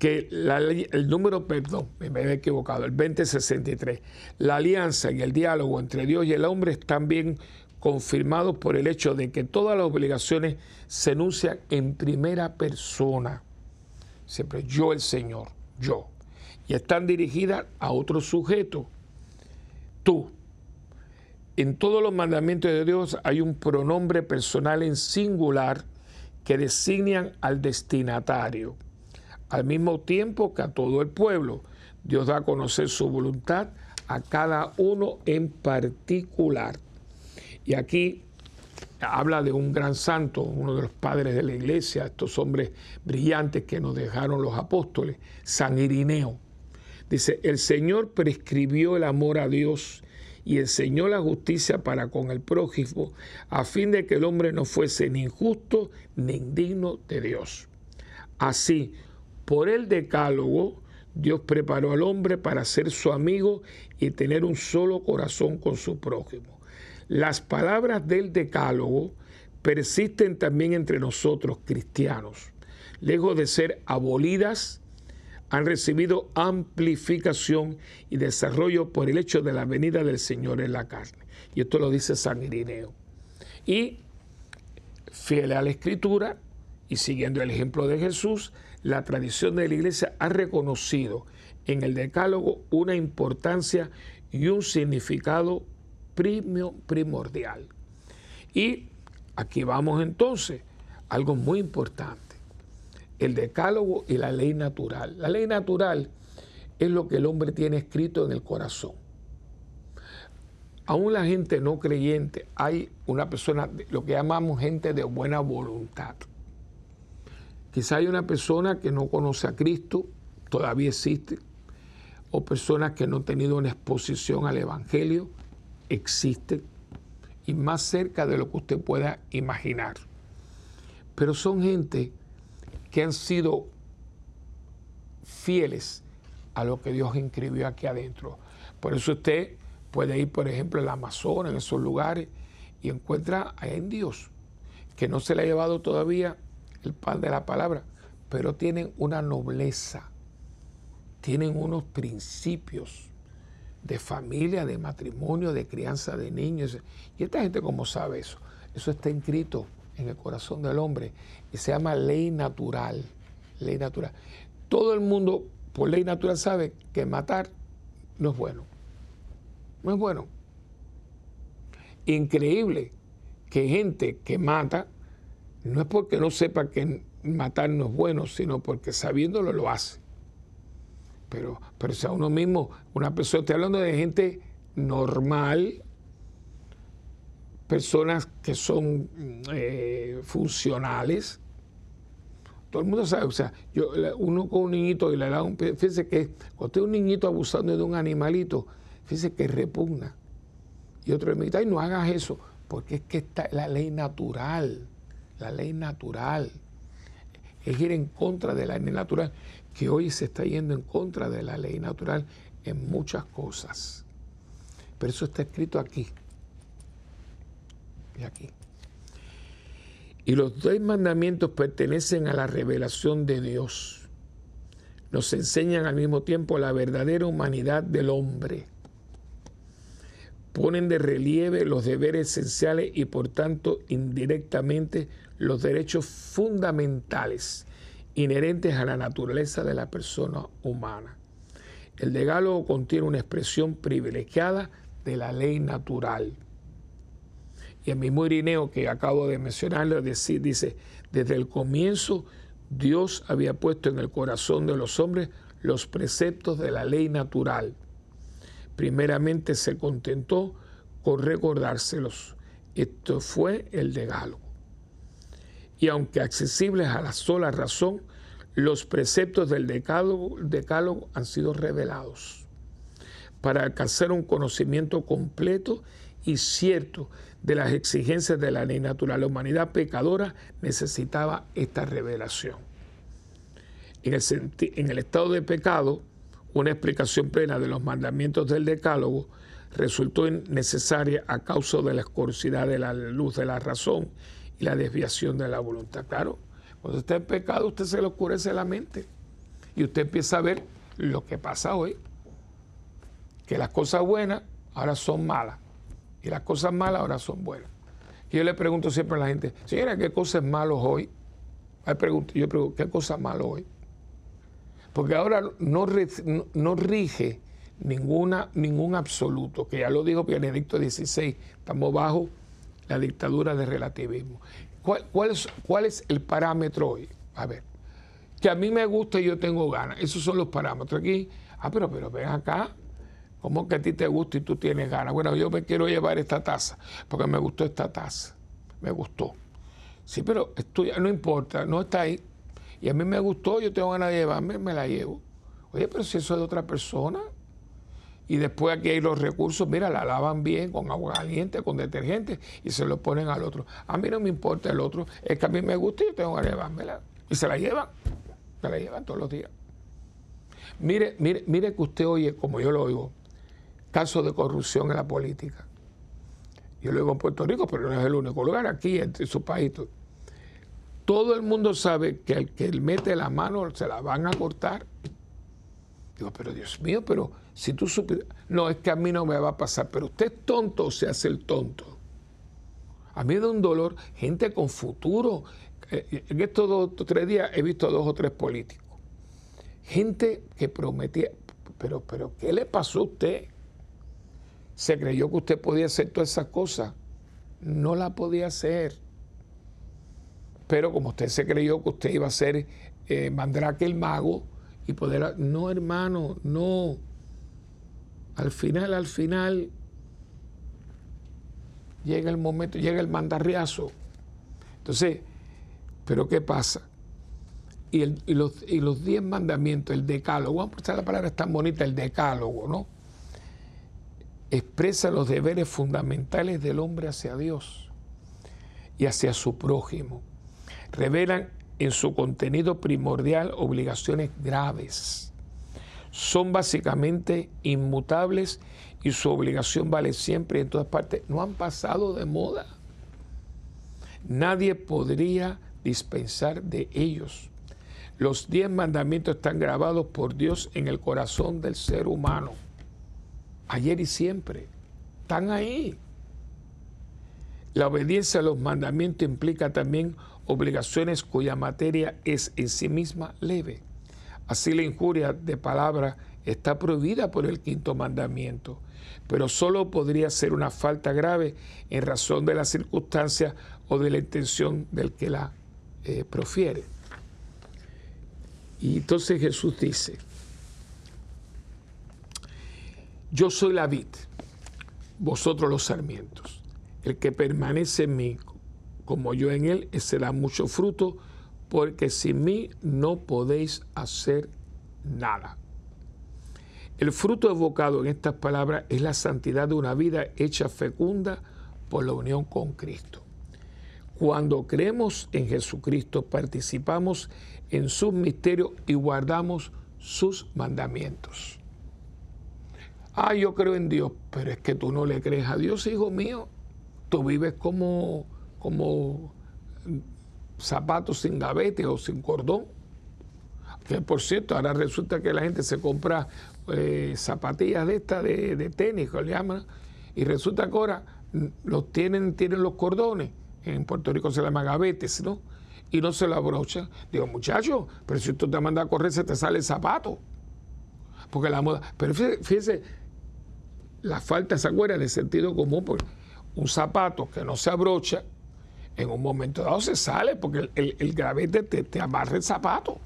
que el número, perdón, me he equivocado, el 2063, la alianza y el diálogo entre Dios y el hombre están bien confirmados por el hecho de que todas las obligaciones se enuncian en primera persona. Siempre yo el Señor, yo. Y están dirigidas a otro sujeto, tú. En todos los mandamientos de Dios hay un pronombre personal en singular que designan al destinatario al mismo tiempo que a todo el pueblo. Dios da a conocer su voluntad a cada uno en particular. Y aquí habla de un gran santo, uno de los padres de la iglesia, estos hombres brillantes que nos dejaron los apóstoles, San Irineo. Dice, el Señor prescribió el amor a Dios y enseñó la justicia para con el prójimo, a fin de que el hombre no fuese ni injusto ni indigno de Dios. Así, por el decálogo, Dios preparó al hombre para ser su amigo y tener un solo corazón con su prójimo. Las palabras del decálogo persisten también entre nosotros cristianos. Lejos de ser abolidas, han recibido amplificación y desarrollo por el hecho de la venida del Señor en la carne. Y esto lo dice San Irineo. Y fiel a la Escritura y siguiendo el ejemplo de Jesús, la tradición de la Iglesia ha reconocido en el Decálogo una importancia y un significado primordial. Y aquí vamos entonces, algo muy importante el decálogo y la ley natural. La ley natural es lo que el hombre tiene escrito en el corazón. Aún la gente no creyente, hay una persona, lo que llamamos gente de buena voluntad. Quizá hay una persona que no conoce a Cristo, todavía existe, o personas que no han tenido una exposición al Evangelio, existen, y más cerca de lo que usted pueda imaginar. Pero son gente que han sido fieles a lo que Dios inscribió aquí adentro. Por eso usted puede ir, por ejemplo, al Amazonas, en esos lugares, y encuentra a Dios, que no se le ha llevado todavía el pan de la palabra, pero tienen una nobleza, tienen unos principios de familia, de matrimonio, de crianza de niños. Y esta gente, ¿cómo sabe eso? Eso está inscrito en el corazón del hombre y se llama ley natural. Ley natural. Todo el mundo por ley natural sabe que matar no es bueno. No es bueno. Increíble que gente que mata, no es porque no sepa que matar no es bueno, sino porque sabiéndolo lo hace. Pero, pero si a uno mismo, una persona, estoy hablando de gente normal, personas que son eh, funcionales. Todo el mundo sabe, o sea, yo, uno con un niñito y le da un... Fíjese que usted un niñito abusando de un animalito, fíjese que repugna. Y otro le dice, ay, no hagas eso, porque es que está la ley natural, la ley natural. Es ir en contra de la ley natural, que hoy se está yendo en contra de la ley natural en muchas cosas. Pero eso está escrito aquí aquí. Y los dos mandamientos pertenecen a la revelación de Dios. Nos enseñan al mismo tiempo la verdadera humanidad del hombre. Ponen de relieve los deberes esenciales y por tanto indirectamente los derechos fundamentales inherentes a la naturaleza de la persona humana. El decálogo contiene una expresión privilegiada de la ley natural. Y el mismo Irineo que acabo de mencionarle dice, desde el comienzo Dios había puesto en el corazón de los hombres los preceptos de la ley natural. Primeramente se contentó con recordárselos. Esto fue el decálogo. Y aunque accesibles a la sola razón, los preceptos del decálogo, han sido revelados para alcanzar un conocimiento completo y cierto de las exigencias de la ley natural. La humanidad pecadora necesitaba esta revelación. En el, en el estado de pecado, una explicación plena de los mandamientos del decálogo resultó necesaria a causa de la escorosidad de la luz de la razón y la desviación de la voluntad. Claro, cuando está en pecado, usted se le oscurece la mente y usted empieza a ver lo que pasa hoy, que las cosas buenas ahora son malas y las cosas malas ahora son buenas. Y yo le pregunto siempre a la gente, señora, ¿qué cosas malas hoy? yo pregunto, ¿qué cosas malas hoy? Porque ahora no, no, rige ninguna, ningún absoluto, que ya lo dijo Benedicto XVI, estamos bajo la dictadura del relativismo. ¿Cuál, cuál, es, ¿Cuál es el parámetro hoy? A ver, que a mí me gusta y yo tengo ganas, esos son los parámetros. Aquí, ah, pero, pero ven acá, ¿Cómo que a ti te gusta y tú tienes ganas? Bueno, yo me quiero llevar esta taza porque me gustó esta taza. Me gustó. Sí, pero esto ya no importa, no está ahí. Y a mí me gustó, yo tengo ganas de llevarme, me la llevo. Oye, pero si eso es de otra persona. Y después aquí hay los recursos, mira, la lavan bien con agua caliente, con detergente y se lo ponen al otro. A mí no me importa el otro, es que a mí me gusta y yo tengo ganas de llevármela. Y se la llevan, se la llevan todos los días. Mire, mire, mire que usted oye, como yo lo oigo, casos de corrupción en la política. Yo lo oigo en Puerto Rico, pero no es el único lugar, aquí en, su país. El mundo sabe que el que mete la mano se la van a cortar. Digo, pero Dios mío, pero si tú supieras, no, es que a mí no me va a pasar, pero usted es tonto o se hace el tonto. A mí me da un dolor, gente con futuro. Eh, en estos dos tres días he visto dos o tres políticos. Gente que prometía, pero, pero, ¿qué le pasó a usted? Se creyó que usted podía hacer todas esas cosas. No la podía hacer. Pero como usted se creyó que usted iba a ser eh, Mandrake el mago y poder... No, hermano, no. Al final, al final, llega el momento, llega el mandarriazo. Entonces, ¿pero qué pasa? Y, los, y los diez mandamientos, el decálogo, vamos a prestar la palabra tan bonita, el decálogo, ¿no? Expresa los deberes fundamentales del hombre hacia Dios y hacia su prójimo. Revelan en su contenido primordial obligaciones graves. Son básicamente inmutables y su obligación vale siempre en todas partes. No han pasado de moda. Nadie podría dispensar de ellos. Los diez mandamientos están grabados por Dios en el corazón del ser humano. Ayer y siempre. Están ahí. La obediencia a los mandamientos implica también obligaciones cuya materia es en sí misma leve. Así la injuria de palabra está prohibida por el quinto mandamiento, pero solo podría ser una falta grave en razón de la circunstancia o de la intención del que la eh, profiere. Y entonces Jesús dice, yo soy la vid, vosotros los sarmientos. El que permanece en mí como yo en él, será mucho fruto, porque sin mí no podéis hacer nada. El fruto evocado en estas palabras es la santidad de una vida hecha fecunda por la unión con Cristo. Cuando creemos en Jesucristo, participamos en sus misterios y guardamos sus mandamientos. Ah, yo creo en Dios, pero es que tú no le crees a Dios, hijo mío. Tú vives como, como zapatos sin gavete o sin cordón. Que por cierto, ahora resulta que la gente se compra eh, zapatillas de estas de, tenis, que le llaman, y resulta que ahora los tienen, tienen los cordones. En Puerto Rico se llama gavetes, ¿no? y no se lo abrocha. Digo, muchacho, pero si tú te mandas a correr, se te sale el zapato. Porque la moda. Pero fíjese, la falta, ¿se acuerda? De sentido común, porque un zapato que no se abrocha, en un momento dado se sale, porque el, el, gravete te, amarra el zapato.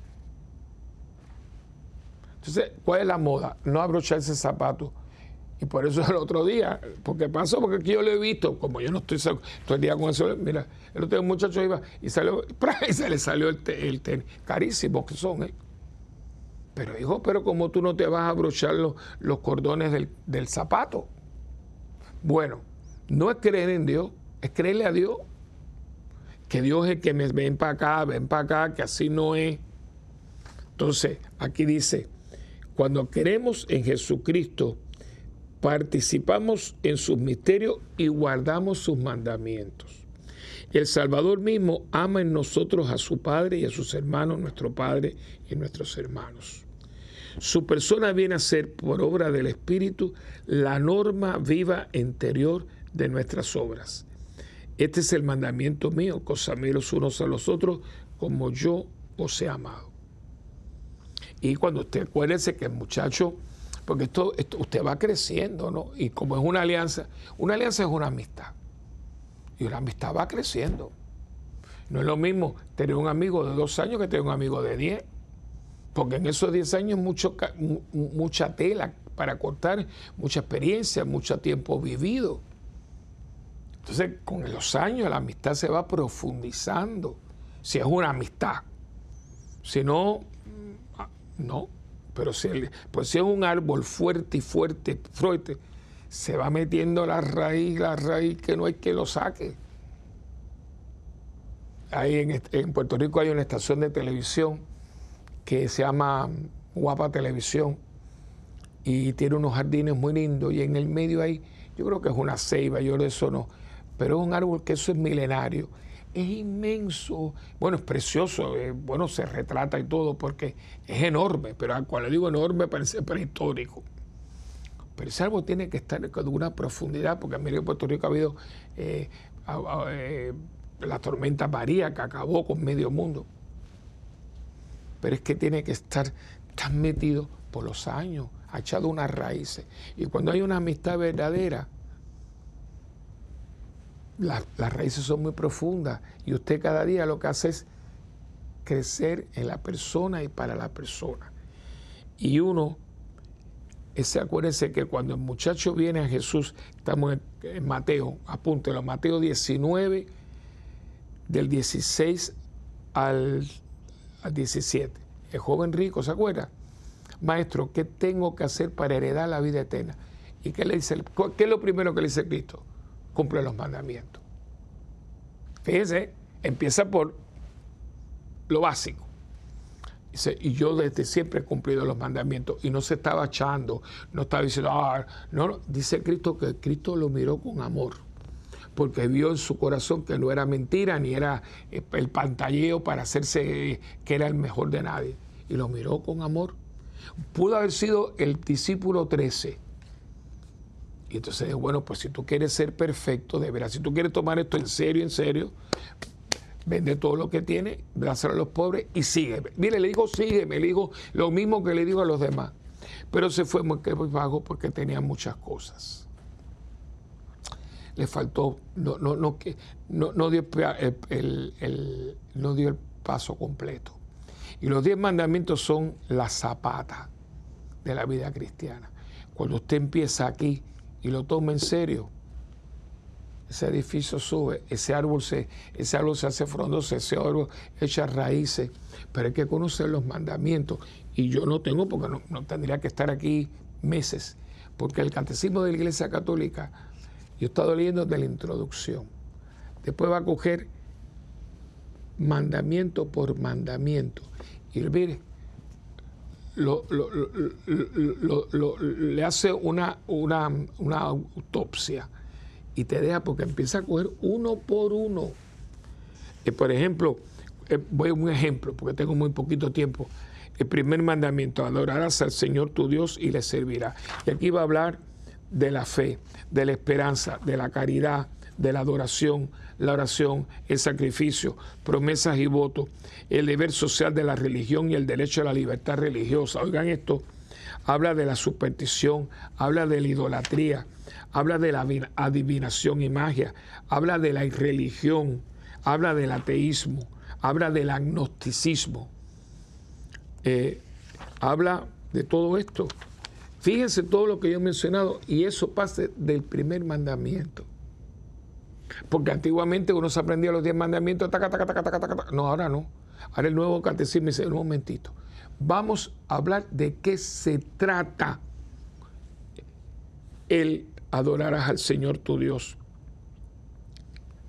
Entonces, ¿cuál es la moda? No abrochar ese zapato y por eso el otro día, porque pasó, porque aquí yo lo he visto, como yo no estoy todo el día con eso, mira, el otro día un muchacho iba y salió, y se le salió el, tenis, carísimos que son, ¿eh? Pero hijo, pero como tú no te vas a abrochar los, los cordones del, del zapato. Bueno, no es creer en Dios, es creerle a Dios. Que Dios es que me ven para acá, ven para acá, que así no es. Entonces, aquí dice, cuando queremos en Jesucristo, participamos en sus misterios y guardamos sus mandamientos. El Salvador mismo ama en nosotros a su Padre y a sus hermanos, nuestro Padre y nuestros hermanos. Su persona viene a ser, por obra del Espíritu, la norma viva interior de nuestras obras. Este es el mandamiento mío, cosa los unos a los otros, como yo os he amado. Y cuando usted acuérdese que el muchacho porque esto, usted va creciendo, ¿no? Y como es una alianza, una alianza es una amistad. Y una amistad va creciendo. No es lo mismo tener un amigo de dos años que tener un amigo de diez. Porque en esos diez años mucho, mucha tela para cortar, mucha experiencia, mucho tiempo vivido. Entonces, con los años la amistad se va profundizando. Si es una amistad. Si no, ah, no. Pero si, pues si es un árbol fuerte y fuerte, fuerte, se va metiendo la raíz, la raíz que no hay que lo saque. Ahí en, Puerto Rico hay una estación de televisión que se llama guapa televisión y tiene unos jardines muy lindos y en el medio hay, yo creo que es una ceiba, yo de eso no, pero es un árbol que eso es milenario. Es inmenso, bueno, es precioso, eh, bueno, se retrata y todo porque es enorme, pero cuando digo enorme parece prehistórico. Pero ese árbol tiene que estar con una profundidad, porque en Puerto Rico ha habido eh, eh, la tormenta María que acabó con medio mundo. Pero es que tiene que estar tan metido por los años, ha echado unas raíces. Y cuando hay una amistad verdadera, las raíces son muy profundas y usted cada día lo que hace es crecer en la persona y para la persona. Y uno, ese, acuérdense que cuando el muchacho viene a Jesús, estamos en, Mateo, apúntelo, Mateo 19, del 16 al, al 17. El joven rico, ¿se acuerda? Maestro, ¿qué tengo que hacer para heredar la vida eterna? ¿Y qué le dice? ¿Qué es lo primero que le dice Cristo? Cumple los mandamientos. Fíjese, empieza por lo básico. Dice, y yo desde siempre he cumplido los mandamientos y no se estaba echando, no estaba diciendo, ah, no, dice Cristo que Cristo lo miró con amor, porque vio en su corazón que no era mentira ni era el pantalleo para hacerse que era el mejor de nadie, y lo miró con amor Pudo haber sido el discípulo 13. Y entonces, bueno, pues si tú quieres ser perfecto, de veras, si tú quieres tomar esto en serio, en serio, vende todo lo que tiene, dáselo a los pobres y sígueme. Mire, le digo sígueme, le digo lo mismo que le digo a los demás. Pero se fue muy bajo porque tenía muchas cosas. Le faltó, no, no, no, no, no dio el, no dio el paso completo. Y los diez mandamientos son la zapata de la vida cristiana. Cuando usted empieza aquí y lo toma en serio, ese edificio sube, ese árbol se, ese árbol se hace frondoso, ese árbol echa raíces, pero hay que conocer los mandamientos. Y yo no tengo, porque no, no tendría que estar aquí meses, porque el catecismo de la Iglesia Católica, yo he estado leyendo de la introducción. Después va a coger mandamiento por mandamiento. Y mire, le hace una, una, autopsia y te deja porque empieza a coger uno por uno. Eh, por ejemplo, eh, voy a un ejemplo porque tengo muy poquito tiempo. El primer mandamiento, adorarás al Señor tu Dios y le servirás. Y aquí va a hablar de la fe, de la esperanza, de la caridad, de la adoración, la oración, el sacrificio, promesas y votos, el deber social de la religión y el derecho a la libertad religiosa. Oigan esto, habla de la superstición, habla de la idolatría, habla de la adivinación y magia, habla de la irreligión, habla del ateísmo, habla del agnosticismo, eh, habla de todo esto. Fíjense todo lo que yo he mencionado y eso pasa del primer mandamiento. Porque antiguamente uno se aprendía los diez mandamientos, taca, taca, taca, taca, taca. no, ahora no. Ahora el nuevo catecismo dice, un momentito, vamos a hablar de qué se trata el adorarás al Señor tu Dios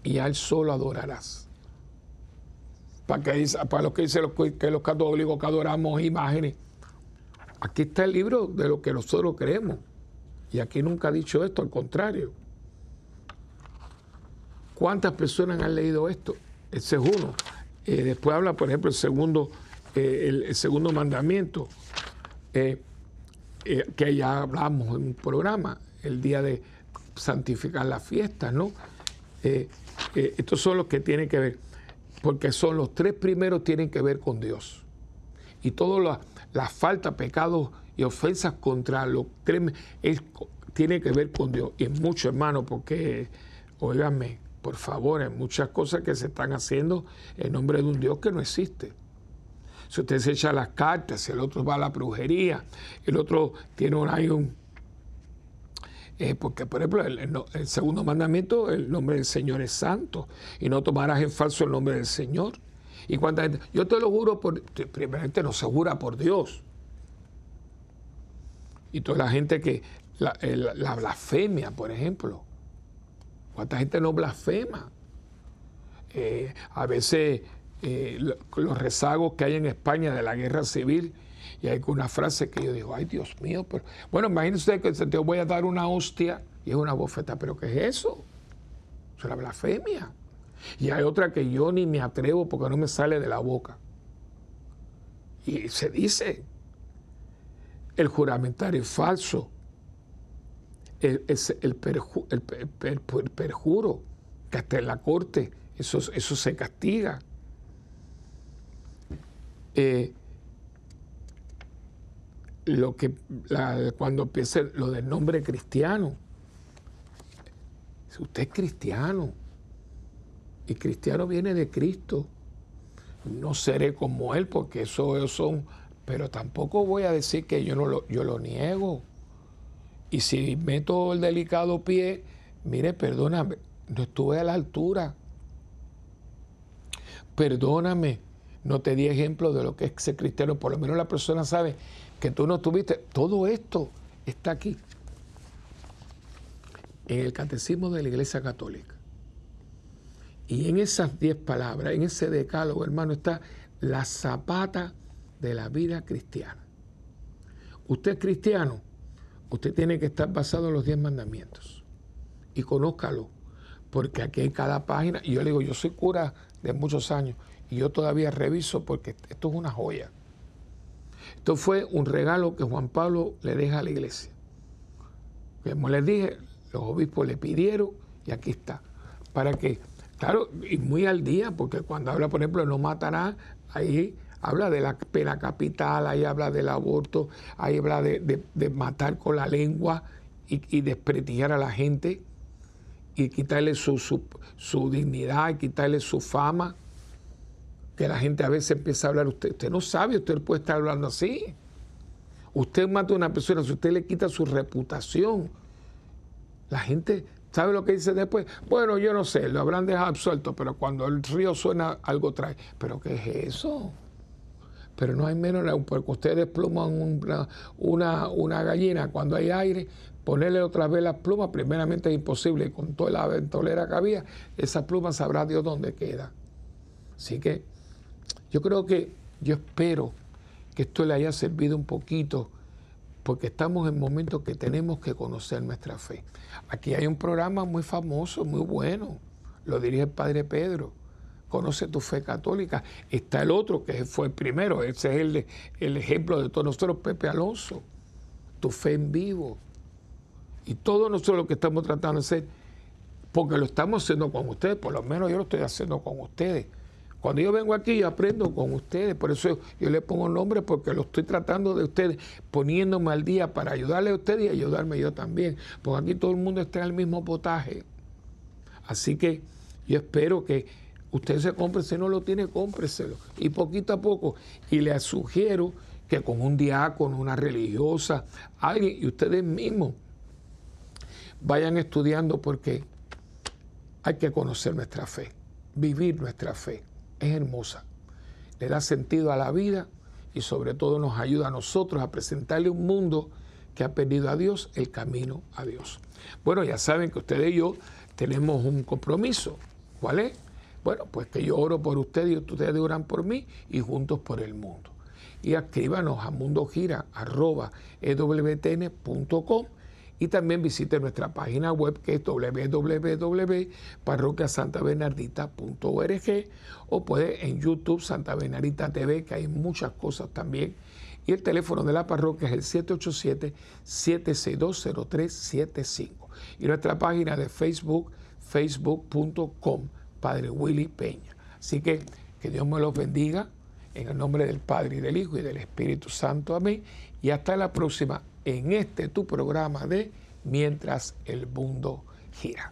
y a Él solo adorarás. Para, que, para los que dicen que los católicos que adoramos imágenes. Aquí está el libro de lo que nosotros creemos. Y aquí nunca ha dicho esto, al contrario. ¿Cuántas personas han leído esto? Ese es uno. Eh, después habla, por ejemplo, el segundo, eh, el, segundo mandamiento, eh, que ya hablamos en un programa, el día de santificar las fiestas, ¿no? estos son los que tienen que ver, porque son los tres primeros tienen que ver con Dios. Y todas las faltas, pecados y ofensas contra los tres es, tiene que ver con Dios. Y es mucho, hermano, porque, oiganme, por favor, hay muchas cosas que se están haciendo en nombre de un Dios que no existe. Si usted se echa las cartas, el otro va a la brujería, el otro tiene un... Hay un eh, porque, por ejemplo, el, segundo mandamiento, el nombre del Señor es santo, y no tomarás en falso el nombre del Señor. Y cuánta gente, yo te lo juro, por, primeramente no se jura por Dios. Y toda la gente que, la blasfemia, por ejemplo, ¿Cuánta gente no blasfema? Eh, a veces eh, los rezagos que hay en España de la guerra civil Y hay una frase que yo digo, ay Dios mío, pero bueno, imagínense que te voy a dar una hostia y es una bofeta, pero ¿qué es eso? Es una blasfemia. Y hay otra que yo ni me atrevo porque no me sale de la boca. Y se dice, el juramentario es falso, el, el, perjuro, que hasta en la corte eso, eso se castiga. Eh, lo que cuando empiece lo del nombre cristiano, si usted es cristiano y cristiano viene de Cristo, no seré como él porque eso son, pero tampoco voy a decir que yo no lo, yo lo niego. Y si meto el delicado pie, mire, perdóname, no estuve a la altura. Perdóname, no te di ejemplo de lo que es ser cristiano. Por lo menos la persona sabe que tú no tuviste. Todo esto está aquí, en el Catecismo de la Iglesia Católica. Y en esas diez palabras, en ese decálogo, hermano, está la zapata de la vida cristiana. Usted es cristiano, usted tiene que estar basado en los diez mandamientos. Y conózcalo, porque aquí hay cada página. Y yo le digo, yo soy cura de muchos años y yo todavía reviso porque esto es una joya. Esto fue un regalo que Juan Pablo le deja a la iglesia. Como les dije, los obispos le pidieron y aquí está. Para que, claro, y muy al día, porque cuando habla, por ejemplo, no matará, ahí habla de la pena capital, ahí habla del aborto, ahí habla de, matar con la lengua y, y, a la gente y quitarle su, su, su dignidad y quitarle su fama que la gente a veces empieza a hablar, usted, usted no sabe, usted puede estar hablando así. Usted mata a una persona, si usted le quita su reputación, la gente sabe lo que dice después. Bueno, yo no sé, lo habrán dejado absuelto, pero cuando el río suena, algo trae. ¿Pero qué es eso? Pero no hay menos, porque ustedes despluman una, una, una gallina cuando hay aire, ponerle otra vez las plumas, primeramente es imposible, con toda la ventolera que había, esa pluma sabrá Dios dónde queda. Así que yo creo que, yo espero que esto le haya servido un poquito, porque estamos en momentos que tenemos que conocer nuestra fe. Aquí hay un programa muy famoso, muy bueno, lo dirige el Padre Pedro. Conoce tu fe católica. Está el otro, que fue el primero, ese es el, el ejemplo de todos nosotros, Pepe Alonso. Tu fe en vivo. Y todo nosotros lo que estamos tratando de hacer, porque lo estamos haciendo con ustedes, por lo menos yo lo estoy haciendo con ustedes cuando yo vengo aquí, yo aprendo con ustedes. Por eso yo le pongo nombre, porque lo estoy tratando de ustedes, poniéndome al día para ayudarle a ustedes y ayudarme yo también. Porque aquí todo el mundo está en el mismo potaje. Así que yo espero que usted se compre, si no lo tiene, cómpreselo. Y poquito a poco. Y le sugiero que con un diácono, una religiosa, alguien, y ustedes mismos vayan estudiando porque hay que conocer nuestra fe, vivir nuestra fe es hermosa. Le da sentido a la vida y sobre todo nos ayuda a nosotros a presentarle un mundo que ha perdido a Dios el camino a Dios. Bueno, ya saben que ustedes y yo tenemos un compromiso. ¿Cuál es? Bueno, pues que yo oro por ustedes y ustedes oran por mí y juntos por el mundo. Y escríbanos a mundogira.ewtn.com y también visite nuestra página web que es www.parroquiasantabernardita.org o puede en YouTube Santa Bernardita TV, que hay muchas cosas también. Y el teléfono de la parroquia es el 787-762-0375. Y nuestra página de Facebook, facebook.com, Padre Willy Peña. Así que que Dios me los bendiga en el nombre del Padre y del Hijo y del Espíritu Santo. Amén. Y hasta la próxima en este tu programa de Mientras el mundo gira.